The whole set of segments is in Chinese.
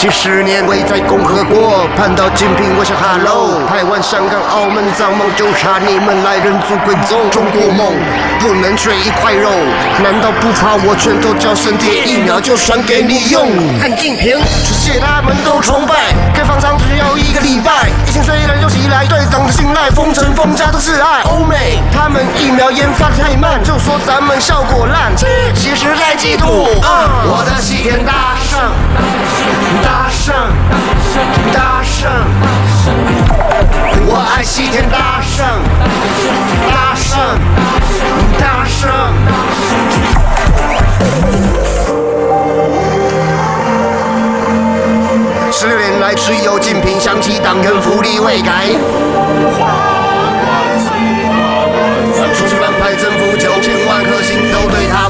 几十年未在共和国盼到金瓶，我想哈喽。台湾、香港、澳门、藏梦，就差你们来认祖归宗。中国梦不能缺一块肉，难道不怕我拳头叫声爹，一秒就传给你用？看金瓶，世界他们都崇拜，开放场只要一个礼拜。疫情虽然又袭来，对党的信赖，封城封家都是爱。欧美他们疫苗研发太慢，就说咱们效果烂，其实在嫉妒。我的西天，大大圣，大圣，大圣。十六年来，只有金瓶响起，党员福利未改。重庆反派征服九千万颗心，都对他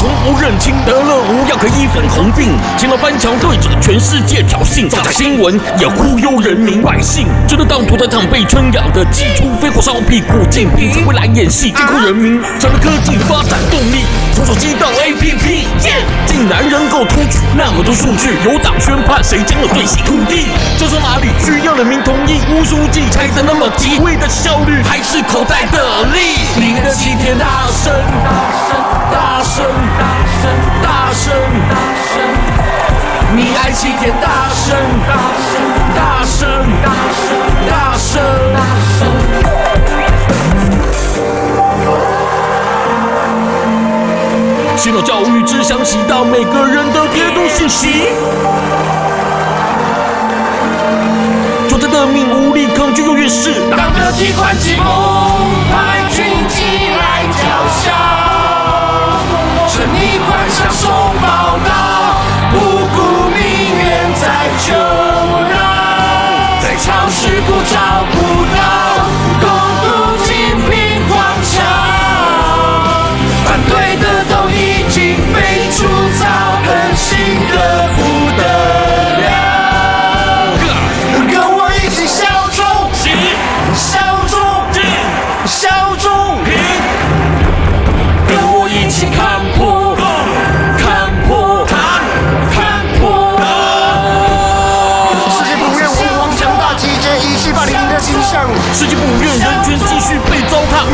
从不认清得了无药可医粉红鬓，前来翻墙对着全世界挑衅，造假新闻也忽悠人民百姓，觉得当屠宰场被圈养的鸡，除非火烧屁股，金瓶才会来演戏，监控人民成了科技发展动力，从手机到 APP，竟然能够突取那么多数据，有党宣判谁将了最细土地，这是哪里需要人民同意？乌书记拆的那么急，为的效率还是口袋的利？你的齐天大圣，大圣，声！你爱齐天大圣，大圣，大圣，大圣，大圣，大圣！洗脑教育只想洗到每个人的阅读信息，作者的命无力抗拒，又越是党的提款机，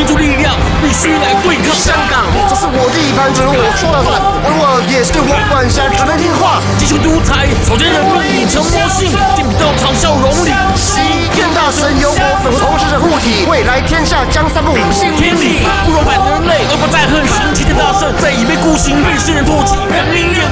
糟蹋，民主力量必须来对抗。香港，这是我地盘，只能我说了算。我的我也是我管辖，只能听话。继续独裁，草菅人命，已成魔性。金瓶道场笑容里，齐天大圣由我粉红同时是护体，未来天下将散布新天理。不容反人类，而不再横行。齐天大圣再已被孤行，被世人唾弃，人民也。